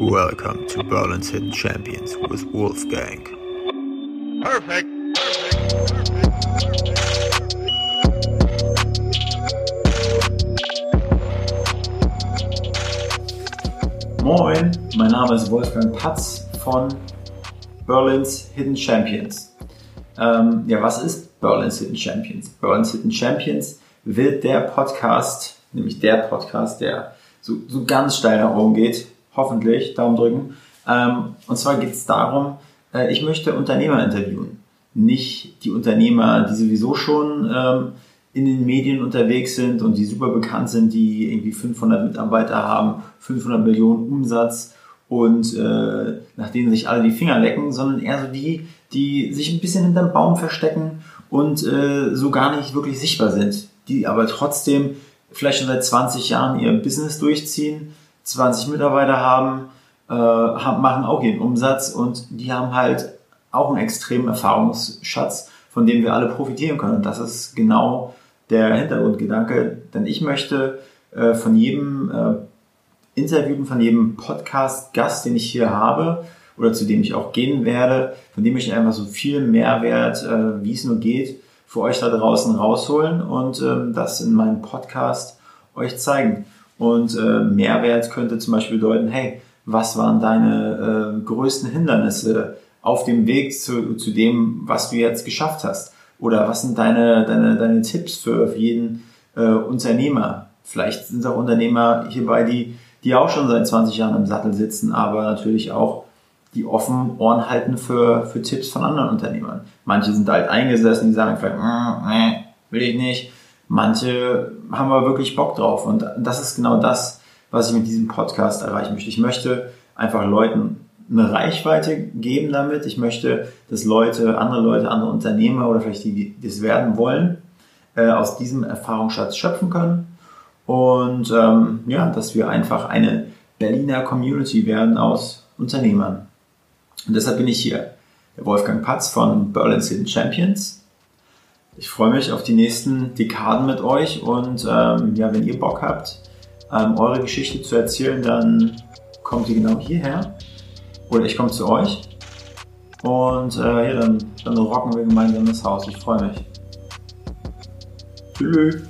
Welcome to Berlin's Hidden Champions with Wolfgang. Perfect. Moin, mein Name ist Wolfgang Patz von Berlin's Hidden Champions. Ähm, ja, was ist Berlin's Hidden Champions? Berlin's Hidden Champions wird der Podcast, nämlich der Podcast, der so, so ganz steil nach oben geht, hoffentlich, Daumen drücken. Ähm, und zwar geht es darum, äh, ich möchte Unternehmer interviewen. Nicht die Unternehmer, die sowieso schon ähm, in den Medien unterwegs sind und die super bekannt sind, die irgendwie 500 Mitarbeiter haben, 500 Millionen Umsatz und äh, nach denen sich alle die Finger lecken, sondern eher so die, die sich ein bisschen hinterm Baum verstecken und äh, so gar nicht wirklich sichtbar sind, die aber trotzdem vielleicht schon seit 20 Jahren ihr Business durchziehen, 20 Mitarbeiter haben, äh, haben machen auch ihren Umsatz und die haben halt auch einen extremen Erfahrungsschatz, von dem wir alle profitieren können. Und das ist genau der Hintergrundgedanke, denn ich möchte äh, von jedem äh, Interview, von jedem Podcast-Gast, den ich hier habe oder zu dem ich auch gehen werde, von dem ich einfach so viel Mehrwert, äh, wie es nur geht, für euch da draußen rausholen und ähm, das in meinem Podcast euch zeigen. Und äh, Mehrwert könnte zum Beispiel bedeuten, hey, was waren deine äh, größten Hindernisse auf dem Weg zu, zu dem, was du jetzt geschafft hast? Oder was sind deine, deine, deine Tipps für jeden äh, Unternehmer? Vielleicht sind auch Unternehmer hierbei, die, die auch schon seit 20 Jahren im Sattel sitzen, aber natürlich auch die offen Ohren halten für, für Tipps von anderen Unternehmern. Manche sind halt eingesessen, die sagen vielleicht, mm, nee, will ich nicht. Manche haben aber wirklich Bock drauf. Und das ist genau das, was ich mit diesem Podcast erreichen möchte. Ich möchte einfach Leuten eine Reichweite geben damit. Ich möchte, dass Leute, andere Leute, andere Unternehmer oder vielleicht die, die das werden wollen, äh, aus diesem Erfahrungsschatz schöpfen können. Und ähm, ja, dass wir einfach eine Berliner Community werden aus Unternehmern. Und deshalb bin ich hier, der Wolfgang Patz von Berlin's Hidden Champions. Ich freue mich auf die nächsten Dekaden mit euch und ähm, ja, wenn ihr Bock habt, ähm, eure Geschichte zu erzählen, dann kommt ihr genau hierher oder ich komme zu euch und äh, ja, dann, dann rocken wir gemeinsam das Haus. Ich freue mich. Tschüss.